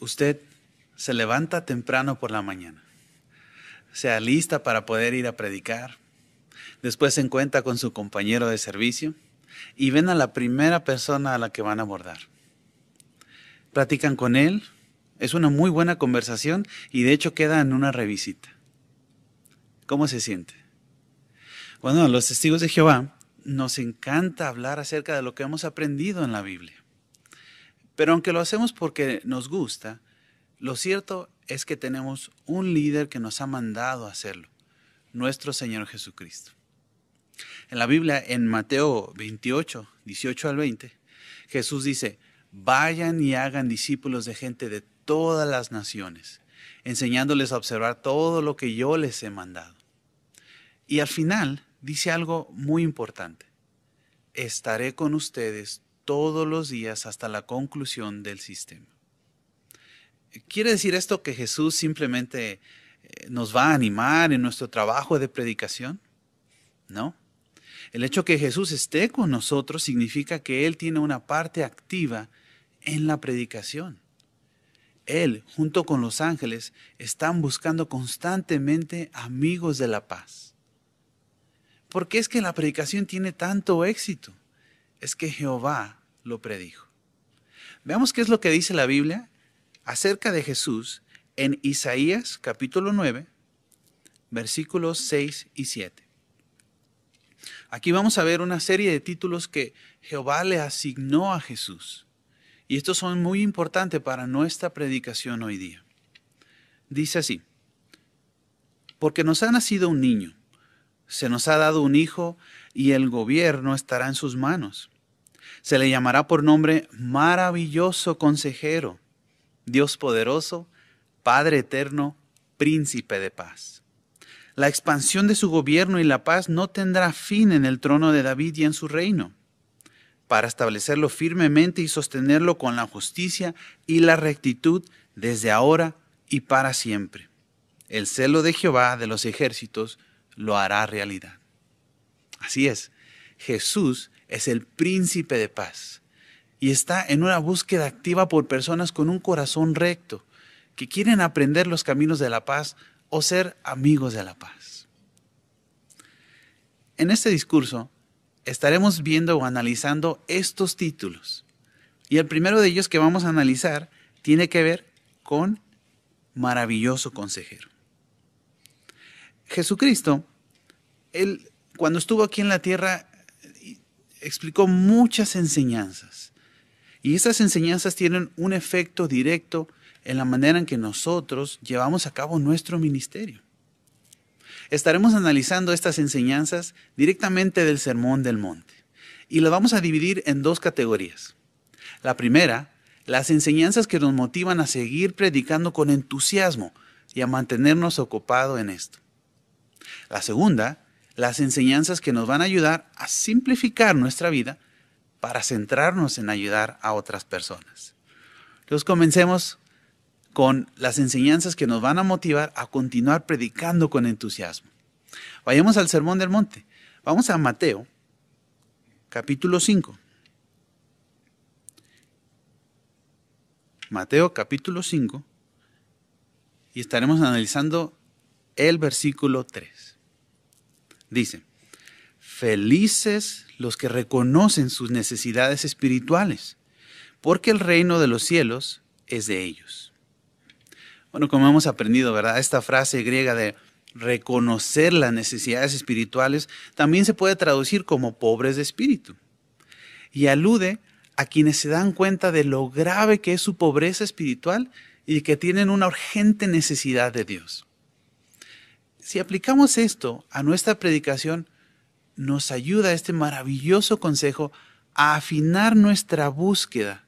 usted se levanta temprano por la mañana, sea lista para poder ir a predicar, después se encuentra con su compañero de servicio y ven a la primera persona a la que van a abordar. Platican con él, es una muy buena conversación y de hecho queda en una revisita. ¿Cómo se siente? Bueno, los testigos de Jehová nos encanta hablar acerca de lo que hemos aprendido en la Biblia. Pero aunque lo hacemos porque nos gusta, lo cierto es que tenemos un líder que nos ha mandado a hacerlo, nuestro Señor Jesucristo. En la Biblia, en Mateo 28, 18 al 20, Jesús dice, vayan y hagan discípulos de gente de todas las naciones, enseñándoles a observar todo lo que yo les he mandado. Y al final dice algo muy importante. Estaré con ustedes todos los días hasta la conclusión del sistema. ¿Quiere decir esto que Jesús simplemente eh, nos va a animar en nuestro trabajo de predicación? No. El hecho que Jesús esté con nosotros significa que Él tiene una parte activa en la predicación. Él, junto con los ángeles, están buscando constantemente amigos de la paz. ¿Por qué es que la predicación tiene tanto éxito? Es que Jehová lo predijo. Veamos qué es lo que dice la Biblia acerca de Jesús en Isaías capítulo 9, versículos 6 y 7. Aquí vamos a ver una serie de títulos que Jehová le asignó a Jesús. Y estos son muy importantes para nuestra predicación hoy día. Dice así, porque nos ha nacido un niño, se nos ha dado un hijo y el gobierno estará en sus manos. Se le llamará por nombre maravilloso consejero, Dios poderoso, Padre eterno, príncipe de paz. La expansión de su gobierno y la paz no tendrá fin en el trono de David y en su reino para establecerlo firmemente y sostenerlo con la justicia y la rectitud desde ahora y para siempre. El celo de Jehová de los ejércitos lo hará realidad. Así es, Jesús es el príncipe de paz y está en una búsqueda activa por personas con un corazón recto, que quieren aprender los caminos de la paz o ser amigos de la paz. En este discurso estaremos viendo o analizando estos títulos. Y el primero de ellos que vamos a analizar tiene que ver con maravilloso consejero. Jesucristo, él cuando estuvo aquí en la tierra explicó muchas enseñanzas. Y esas enseñanzas tienen un efecto directo en la manera en que nosotros llevamos a cabo nuestro ministerio. Estaremos analizando estas enseñanzas directamente del Sermón del Monte y lo vamos a dividir en dos categorías. La primera, las enseñanzas que nos motivan a seguir predicando con entusiasmo y a mantenernos ocupados en esto. La segunda, las enseñanzas que nos van a ayudar a simplificar nuestra vida para centrarnos en ayudar a otras personas. Entonces comencemos con las enseñanzas que nos van a motivar a continuar predicando con entusiasmo. Vayamos al Sermón del Monte. Vamos a Mateo, capítulo 5. Mateo capítulo 5 y estaremos analizando el versículo 3. Dice, felices los que reconocen sus necesidades espirituales, porque el reino de los cielos es de ellos. Bueno, como hemos aprendido, ¿verdad? Esta frase griega de reconocer las necesidades espirituales también se puede traducir como pobres de espíritu. Y alude a quienes se dan cuenta de lo grave que es su pobreza espiritual y que tienen una urgente necesidad de Dios. Si aplicamos esto a nuestra predicación, nos ayuda este maravilloso consejo a afinar nuestra búsqueda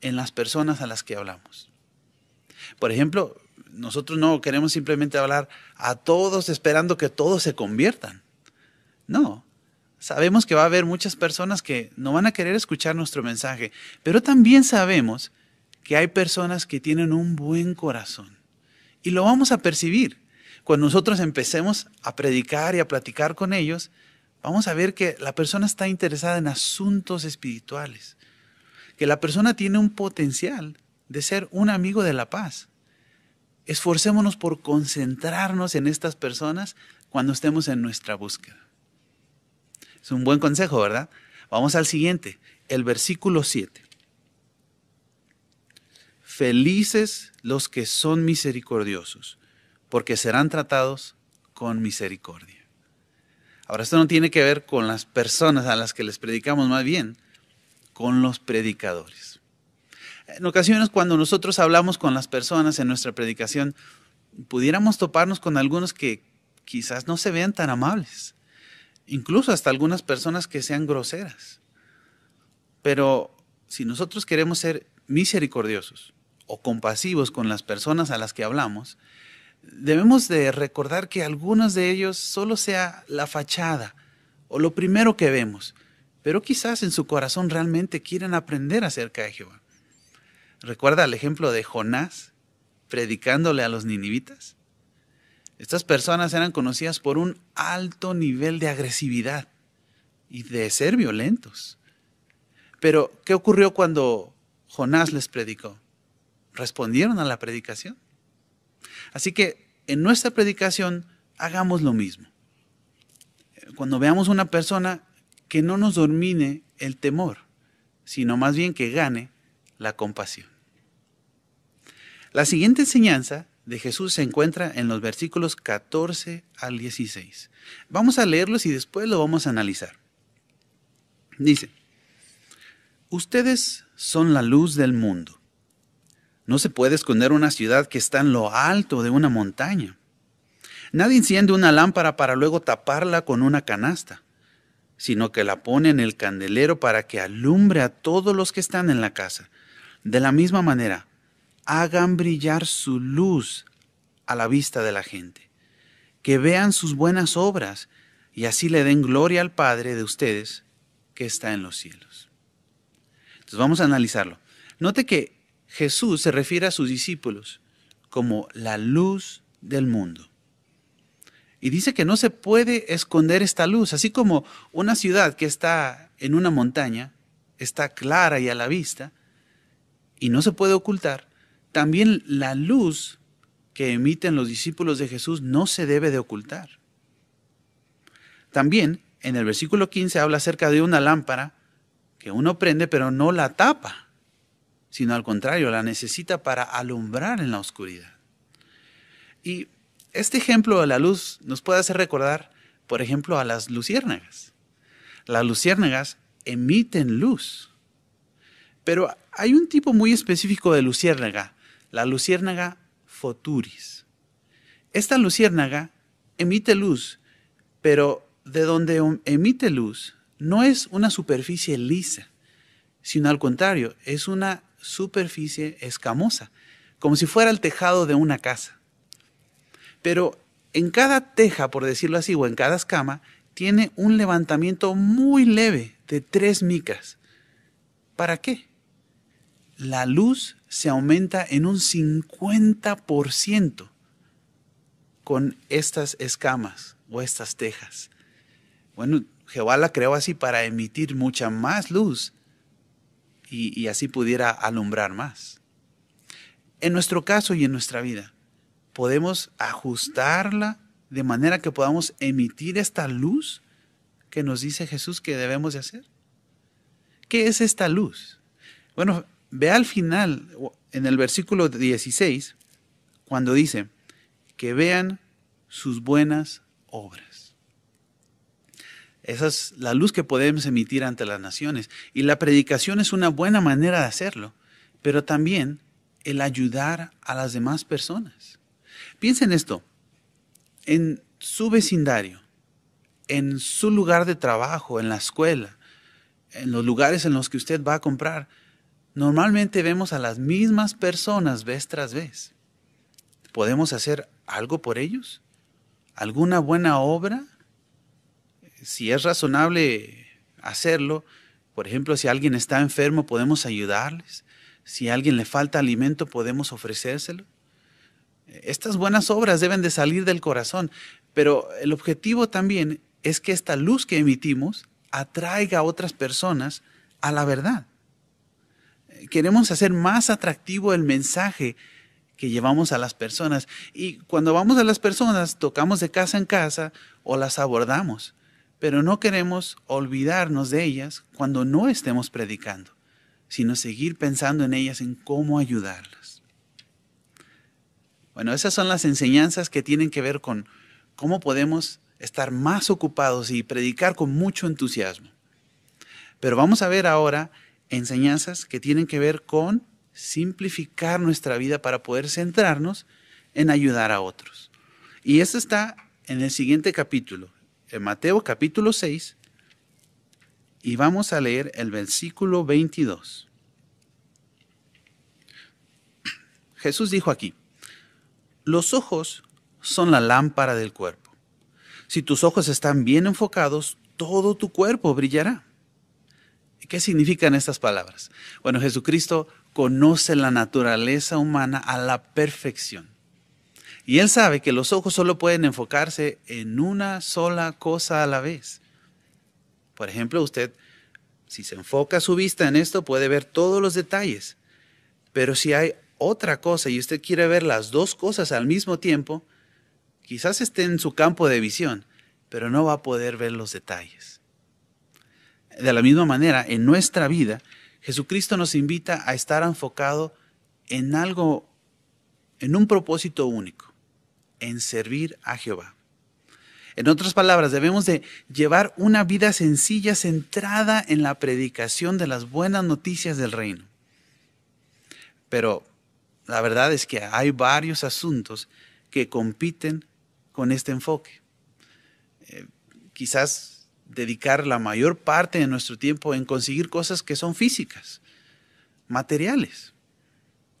en las personas a las que hablamos. Por ejemplo, nosotros no queremos simplemente hablar a todos esperando que todos se conviertan. No, sabemos que va a haber muchas personas que no van a querer escuchar nuestro mensaje, pero también sabemos que hay personas que tienen un buen corazón. Y lo vamos a percibir. Cuando nosotros empecemos a predicar y a platicar con ellos, vamos a ver que la persona está interesada en asuntos espirituales, que la persona tiene un potencial de ser un amigo de la paz. Esforcémonos por concentrarnos en estas personas cuando estemos en nuestra búsqueda. Es un buen consejo, ¿verdad? Vamos al siguiente, el versículo 7. Felices los que son misericordiosos, porque serán tratados con misericordia. Ahora, esto no tiene que ver con las personas a las que les predicamos, más bien con los predicadores. En ocasiones, cuando nosotros hablamos con las personas en nuestra predicación, pudiéramos toparnos con algunos que quizás no se vean tan amables, incluso hasta algunas personas que sean groseras. Pero si nosotros queremos ser misericordiosos o compasivos con las personas a las que hablamos, debemos de recordar que algunos de ellos solo sea la fachada o lo primero que vemos, pero quizás en su corazón realmente quieren aprender acerca de Jehová. ¿Recuerda el ejemplo de Jonás predicándole a los ninivitas? Estas personas eran conocidas por un alto nivel de agresividad y de ser violentos. Pero, ¿qué ocurrió cuando Jonás les predicó? Respondieron a la predicación. Así que en nuestra predicación hagamos lo mismo. Cuando veamos una persona que no nos domine el temor, sino más bien que gane la compasión. La siguiente enseñanza de Jesús se encuentra en los versículos 14 al 16. Vamos a leerlos y después lo vamos a analizar. Dice, ustedes son la luz del mundo. No se puede esconder una ciudad que está en lo alto de una montaña. Nadie enciende una lámpara para luego taparla con una canasta, sino que la pone en el candelero para que alumbre a todos los que están en la casa. De la misma manera, hagan brillar su luz a la vista de la gente, que vean sus buenas obras y así le den gloria al Padre de ustedes que está en los cielos. Entonces vamos a analizarlo. Note que Jesús se refiere a sus discípulos como la luz del mundo. Y dice que no se puede esconder esta luz, así como una ciudad que está en una montaña, está clara y a la vista, y no se puede ocultar, también la luz que emiten los discípulos de Jesús no se debe de ocultar. También en el versículo 15 habla acerca de una lámpara que uno prende pero no la tapa, sino al contrario, la necesita para alumbrar en la oscuridad. Y este ejemplo de la luz nos puede hacer recordar, por ejemplo, a las luciérnagas. Las luciérnagas emiten luz, pero hay un tipo muy específico de luciérnaga la luciérnaga foturis. Esta luciérnaga emite luz, pero de donde emite luz no es una superficie lisa, sino al contrario, es una superficie escamosa, como si fuera el tejado de una casa. Pero en cada teja, por decirlo así, o en cada escama, tiene un levantamiento muy leve de tres micras. ¿Para qué? La luz se aumenta en un 50% con estas escamas o estas tejas. Bueno, Jehová la creó así para emitir mucha más luz y, así pudiera alumbrar más. En nuestro caso y en nuestra vida, podemos ajustarla de manera que podamos emitir esta luz que nos dice Jesús que debemos de hacer. ¿Qué es esta luz? Bueno, Ve al final, en el versículo 16, cuando dice, que vean sus buenas obras. Esa es la luz que podemos emitir ante las naciones. Y la predicación es una buena manera de hacerlo, pero también el ayudar a las demás personas. Piensen esto, en su vecindario, en su lugar de trabajo, en la escuela, en los lugares en los que usted va a comprar, normalmente vemos a las mismas personas vez tras vez. ¿Podemos hacer algo por ellos? ¿Alguna buena obra? Si es razonable hacerlo, por ejemplo, si alguien está enfermo, podemos ayudarles. Si a alguien le falta alimento, podemos ofrecérselo. Estas buenas obras deben de salir del corazón, pero el objetivo también es que esta luz que emitimos atraiga a otras personas a la verdad Queremos hacer más atractivo el mensaje que llevamos a las personas. Y cuando vamos a las personas, tocamos de casa en casa o las abordamos. Pero no queremos olvidarnos de ellas cuando no estemos predicando, sino seguir pensando en ellas, en cómo ayudarlas. Bueno, esas son las enseñanzas que tienen que ver con cómo podemos estar más ocupados y predicar con mucho entusiasmo. Pero vamos a ver ahora enseñanzas que tienen que ver con simplificar nuestra vida para poder centrarnos en ayudar a otros. Y esto está en el siguiente capítulo, en Mateo capítulo 6, y vamos a leer el versículo 22. Jesús dijo aquí, los ojos son la lámpara del cuerpo. Si tus ojos están bien enfocados, todo tu cuerpo brillará. ¿Qué significan estas palabras? Bueno, Jesucristo conoce la naturaleza humana a la perfección. Y Él sabe que los ojos solo pueden enfocarse en una sola cosa a la vez. Por ejemplo, usted, si se enfoca su vista en esto, puede ver todos los detalles. Pero si hay otra cosa y usted quiere ver las dos cosas al mismo tiempo, quizás esté en su campo de visión, pero no va a poder ver los detalles. De la misma manera, en nuestra vida, Jesucristo nos invita a estar enfocado en algo, en un propósito único, en servir a Jehová. En otras palabras, debemos de llevar una vida sencilla centrada en la predicación de las buenas noticias del reino. Pero la verdad es que hay varios asuntos que compiten con este enfoque. Eh, quizás dedicar la mayor parte de nuestro tiempo en conseguir cosas que son físicas, materiales.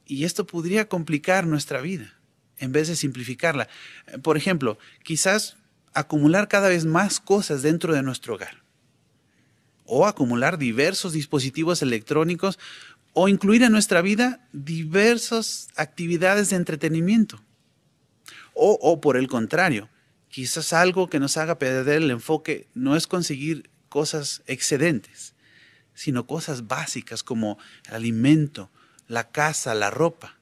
Y esto podría complicar nuestra vida en vez de simplificarla. Eh, por ejemplo, quizás acumular cada vez más cosas dentro de nuestro hogar. O acumular diversos dispositivos electrónicos o incluir en nuestra vida diversas actividades de entretenimiento. O, por el contrario, quizás algo que nos haga perder el enfoque no es conseguir cosas excedentes, sino cosas básicas como el alimento, la casa, la ropa.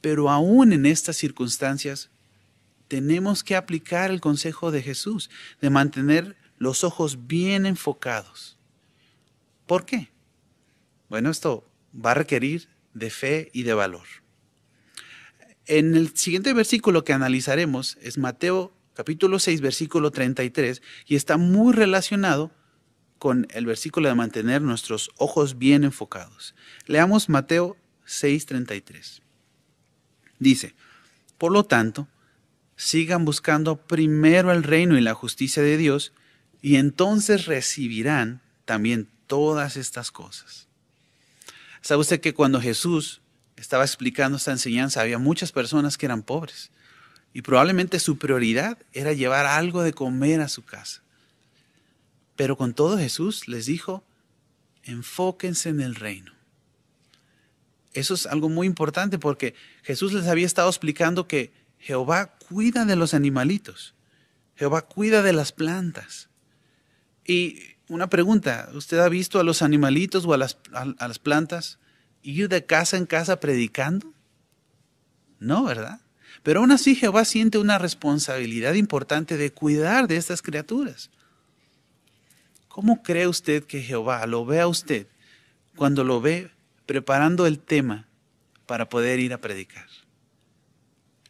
Pero aún en estas circunstancias, tenemos que aplicar el consejo de Jesús de mantener los ojos bien enfocados. ¿Por qué? Bueno, esto va a requerir de fe y de valor. En el siguiente versículo que analizaremos es Mateo capítulo 6, versículo 33, y está muy relacionado con el versículo de mantener nuestros ojos bien enfocados. Leamos Mateo 6, 33. Dice, por lo tanto, sigan buscando primero el reino y la justicia de Dios, y entonces recibirán también todas estas cosas. ¿Sabe usted que cuando Jesús estaba explicando esta enseñanza había muchas personas que eran pobres y probablemente su prioridad era llevar algo de comer a su casa? Pero con todo Jesús les dijo, enfóquense en el reino. Eso es algo muy importante porque Jesús les había estado explicando que Jehová cuida de los animalitos, Jehová cuida de las plantas. Y una pregunta, ¿usted ha visto a los animalitos o a las, plantas ir de casa en casa predicando? No, ¿verdad? Pero aún así Jehová siente una responsabilidad importante de cuidar de estas criaturas. ¿Cómo cree usted que Jehová lo ve a usted cuando lo ve preparando el tema para poder ir a predicar?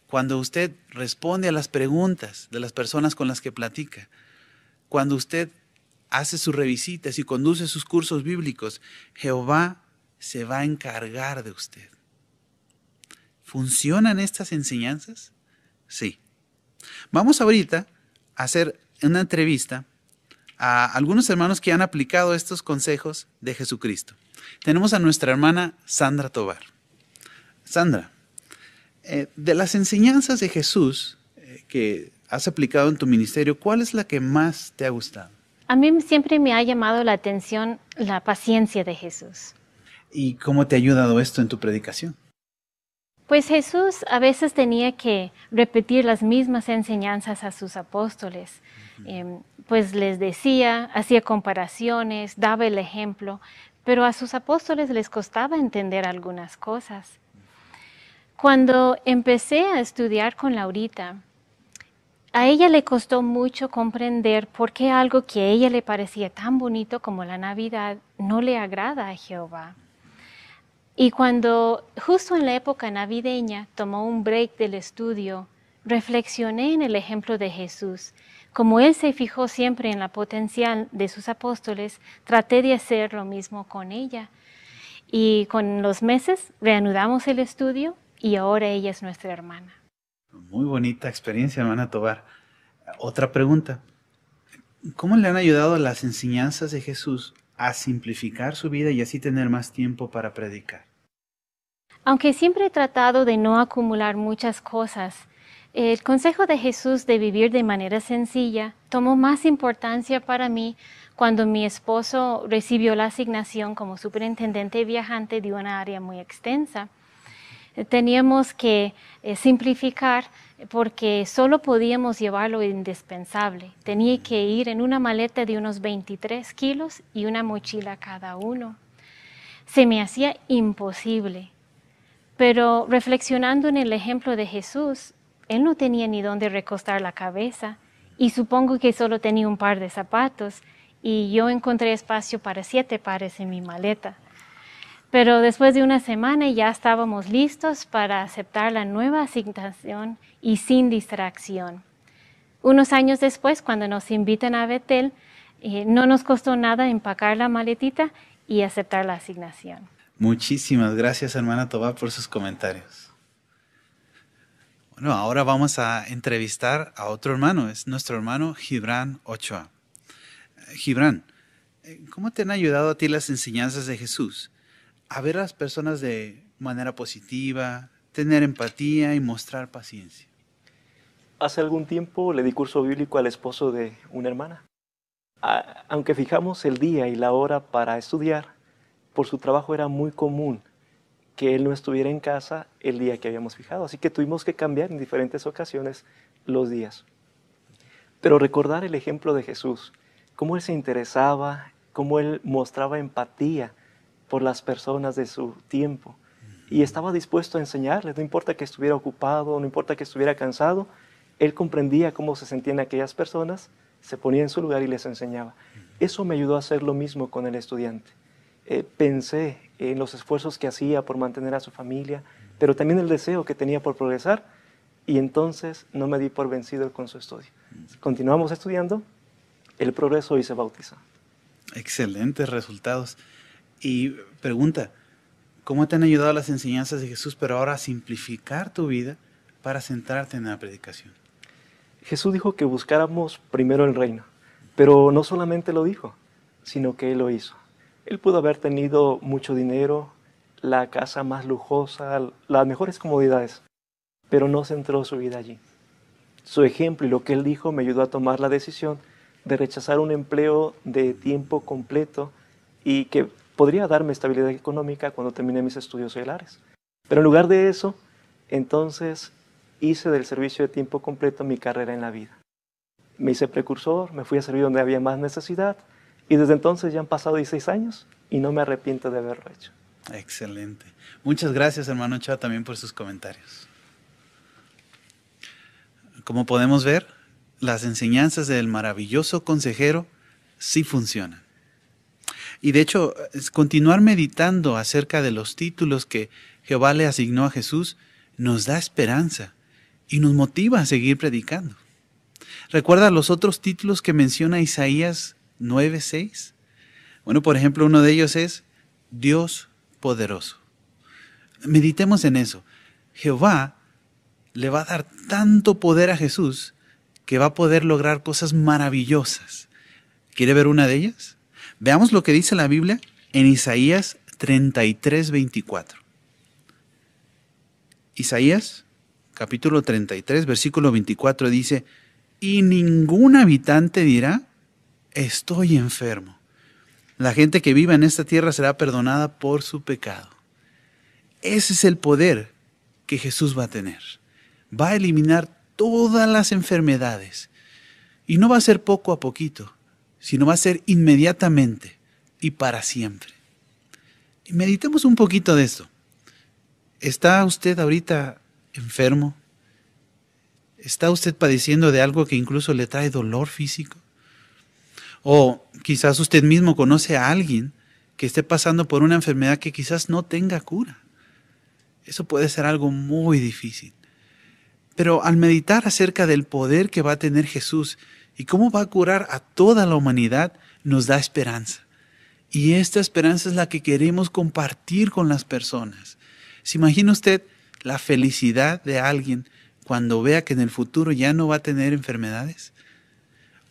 Cuando usted responde a las preguntas de las personas con las que platica, cuando usted hace sus revisitas y conduce sus cursos bíblicos, Jehová se va a encargar de usted. ¿Funcionan estas enseñanzas? Sí. Vamos ahorita a hacer una entrevista a algunos hermanos que han aplicado estos consejos de Jesucristo. Tenemos a nuestra hermana Sandra Tobar. Sandra, eh, de las enseñanzas de Jesús eh, que has aplicado en tu ministerio, ¿cuál es la que más te ha gustado? A mí siempre me ha llamado la atención la paciencia de Jesús. ¿Y cómo te ha ayudado esto en tu predicación? Pues Jesús a veces tenía que repetir las mismas enseñanzas a sus apóstoles. Em, pues les decía, hacía comparaciones, daba el ejemplo, pero a sus apóstoles les costaba entender algunas cosas. Cuando empecé a estudiar con Laurita, a ella le costó mucho comprender por qué algo que a ella le parecía tan bonito como la Navidad no le agrada a Jehová. Y cuando justo en la época navideña tomó un break del estudio, reflexioné en el ejemplo de Jesús. Como Él se fijó siempre en la potencial de sus apóstoles, traté de hacer lo mismo con ella. Y con los meses reanudamos el estudio y ahora ella es nuestra hermana. Muy bonita experiencia, hermana Tobar. Otra pregunta. ¿Cómo le han ayudado las enseñanzas de Jesús a simplificar su vida y así tener más tiempo para predicar? Aunque siempre he tratado de no acumular muchas cosas, el consejo de Jesús de vivir de manera sencilla tomó más importancia para mí cuando mi esposo recibió la asignación como superintendente viajante de una área muy extensa teníamos que eh, simplificar porque solo podíamos llevar lo indispensable. Tenía que ir en una maleta de unos 23 kilos y una mochila cada uno. Se me hacía imposible. Pero reflexionando en el ejemplo de Jesús, él no tenía ni dónde recostar la cabeza y supongo que solo tenía un par de zapatos y yo encontré espacio para siete pares en mi maleta. Pero después de una semana ya estábamos listos para aceptar la nueva asignación y sin distracción. Unos años después, cuando nos invitan a Betel, eh, no nos costó nada empacar la maletita y aceptar la asignación. Muchísimas gracias, hermana Toba, por sus comentarios. Bueno, ahora vamos a entrevistar a otro hermano, es nuestro hermano Gibran Ochoa. Gibran, ¿cómo te han ayudado a ti las enseñanzas de Jesús? a ver a las personas de manera positiva, tener empatía y mostrar paciencia. Hace algún tiempo le di curso bíblico al esposo de una hermana. aunque fijamos el día y la hora para estudiar, por su trabajo era muy común que él no estuviera en casa el día que habíamos fijado, así que tuvimos que cambiar en diferentes ocasiones los días. Pero recordar el ejemplo de Jesús, cómo él se interesaba, cómo él mostraba empatía por las personas de su tiempo. Y estaba dispuesto a enseñarles, no importa que estuviera ocupado, no importa que estuviera cansado, él comprendía cómo se sentían aquellas personas, se ponía en su lugar y les enseñaba. Eso me ayudó a hacer lo mismo con el estudiante. Eh, pensé en los esfuerzos que hacía por mantener a su familia, pero también el deseo que tenía por progresar, y entonces no me di por vencido con su estudio. Continuamos estudiando, el progreso y se bautizó. Excelentes resultados. Y pregunta, ¿cómo te han ayudado las enseñanzas de Jesús, pero ahora a simplificar tu vida para centrarte en la predicación? Jesús dijo que buscáramos primero el reino, pero no solamente lo dijo, sino que Él lo hizo. Él pudo haber tenido mucho dinero, la casa más lujosa, las mejores comodidades, pero no centró su vida allí. Su ejemplo y lo que Él dijo me ayudó a tomar la decisión de rechazar un empleo de tiempo completo y que podría darme estabilidad económica cuando termine mis estudios seglares. Pero en lugar de eso, entonces hice del servicio de tiempo completo mi carrera en la vida. Me hice precursor, me fui a servir donde había más necesidad y desde entonces ya han pasado 16 años y no me arrepiento de haberlo hecho. Excelente. Muchas gracias, hermano Chá, también por sus comentarios. Como podemos ver, las enseñanzas del maravilloso consejero sí funcionan. Y de hecho, continuar meditando acerca de los títulos que Jehová le asignó a Jesús nos da esperanza y nos motiva a seguir predicando. ¿Recuerda los otros títulos que menciona Isaías 9:6? Bueno, por ejemplo, uno de ellos es Dios poderoso. Meditemos en eso. Jehová le va a dar tanto poder a Jesús que va a poder lograr cosas maravillosas. ¿Quiere ver una de ellas? Veamos lo que dice la Biblia en Isaías 33, 24. Isaías capítulo 33, versículo 24 dice, y ningún habitante dirá, estoy enfermo. La gente que viva en esta tierra será perdonada por su pecado. Ese es el poder que Jesús va a tener. Va a eliminar todas las enfermedades. Y no va a ser poco a poquito, sino va a ser inmediatamente y para siempre. Y meditemos un poquito de esto. ¿Está usted ahorita enfermo? ¿Está usted padeciendo de algo que incluso le trae dolor físico? O quizás usted mismo conoce a alguien que esté pasando por una enfermedad que quizás no tenga cura. Eso puede ser algo muy difícil. Pero al meditar acerca del poder que va a tener Jesús y cómo va a curar a toda la humanidad, nos da esperanza. Y esta esperanza es la que queremos compartir con las personas. ¿Se imagina usted la felicidad de alguien cuando vea que en el futuro ya no va a tener enfermedades?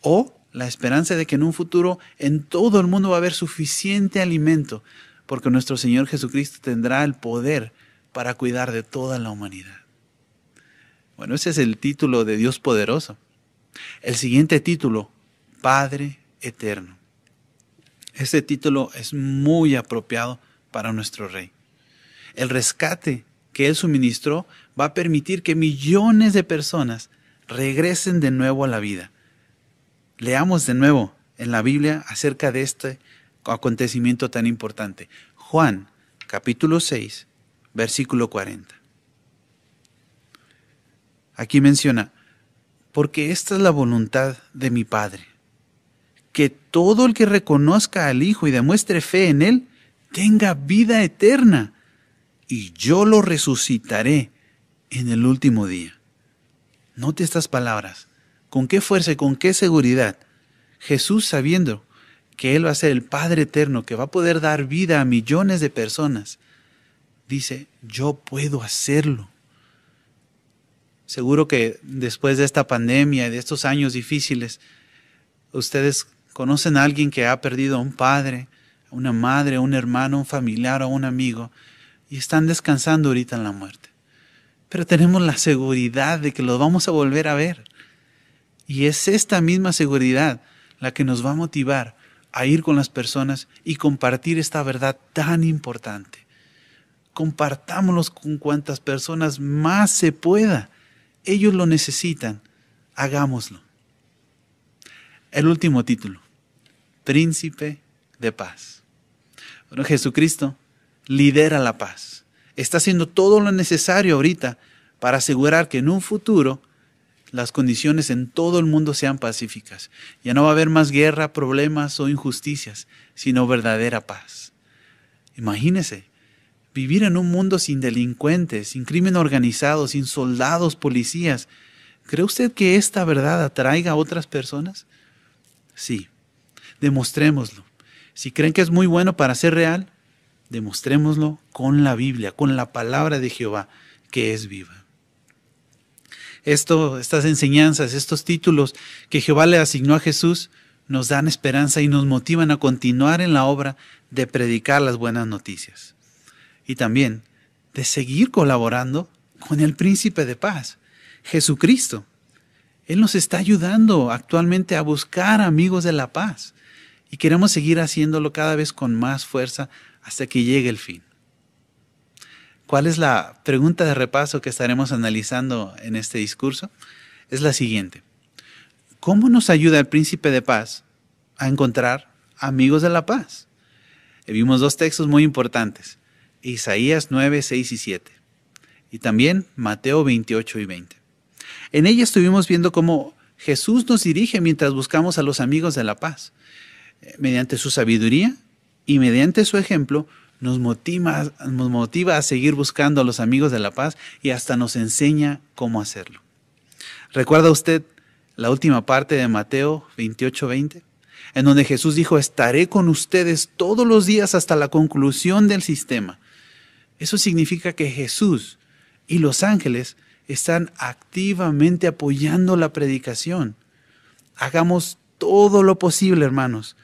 O la esperanza de que en un futuro en todo el mundo va a haber suficiente alimento, porque nuestro Señor Jesucristo tendrá el poder para cuidar de toda la humanidad. Bueno, ese es el título de Dios poderoso. El siguiente título, Padre Eterno. Este título es muy apropiado para nuestro Rey. El rescate que Él suministró va a permitir que millones de personas regresen de nuevo a la vida. Leamos de nuevo en la Biblia acerca de este acontecimiento tan importante. Juan, capítulo 6, versículo 40. Aquí menciona, porque esta es la voluntad de mi Padre, que todo el que reconozca al Hijo y demuestre fe en Él, tenga vida eterna y yo lo resucitaré en el último día. Note estas palabras. ¿Con qué fuerza y con qué seguridad? Jesús sabiendo que Él va a ser el Padre eterno, que va a poder dar vida a millones de personas, dice, yo puedo hacerlo. Seguro que después de esta pandemia y de estos años difíciles, ustedes conocen a alguien que ha perdido a un padre, a una madre, a un hermano, a un familiar a un amigo, y están descansando ahorita en la muerte. Pero tenemos la seguridad de que los vamos a volver a ver. Y es esta misma seguridad la que nos va a motivar a ir con las personas y compartir esta verdad tan importante. Compartámoslos con cuantas personas más se pueda. Ellos lo necesitan. Hagámoslo. El último título. Príncipe de paz. Bueno, Jesucristo lidera la paz. Está haciendo todo lo necesario ahorita para asegurar que en un futuro las condiciones en todo el mundo sean pacíficas. Ya no va a haber más guerra, problemas o injusticias, sino verdadera paz. Imagínese vivir en un mundo sin delincuentes, sin crimen organizado, sin soldados, policías. ¿Cree usted que esta verdad atraiga a otras personas? Sí, demostrémoslo. Si creen que es muy bueno para ser real, demostrémoslo con la Biblia, con la palabra de Jehová, que es viva. Esto, estas enseñanzas, estos títulos que Jehová le asignó a Jesús, nos dan esperanza y nos motivan a continuar en la obra de predicar las buenas noticias. Y también de seguir colaborando con el príncipe de paz, Jesucristo. Él nos está ayudando actualmente a buscar amigos de la paz y queremos seguir haciéndolo cada vez con más fuerza hasta que llegue el fin. ¿Cuál es la pregunta de repaso que estaremos analizando en este discurso? Es la siguiente. ¿Cómo nos ayuda el príncipe de paz a encontrar amigos de la paz? vimos dos textos muy importantes, Isaías 9, 6 y 7, y también Mateo 28 y 20. En ella estuvimos viendo cómo Jesús nos dirige mientras buscamos a los amigos de la paz, eh, mediante su sabiduría y mediante su ejemplo nos motiva, nos motiva a seguir buscando a los amigos de la paz y hasta nos enseña cómo hacerlo. ¿Recuerda usted la última parte de Mateo 28:20? En donde Jesús dijo, estaré con ustedes todos los días hasta la conclusión del sistema. Eso significa que Jesús y los ángeles están activamente apoyando la predicación. Hagamos todo lo posible, hermanos,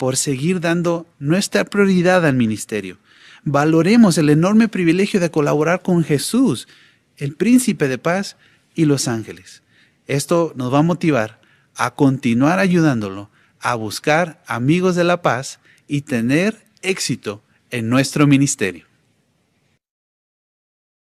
por seguir dando nuestra prioridad al ministerio. Valoremos el enorme privilegio de colaborar con Jesús, el príncipe de paz y los ángeles. Esto nos va a motivar a continuar ayudándolo a buscar amigos de la paz y tener éxito en nuestro ministerio.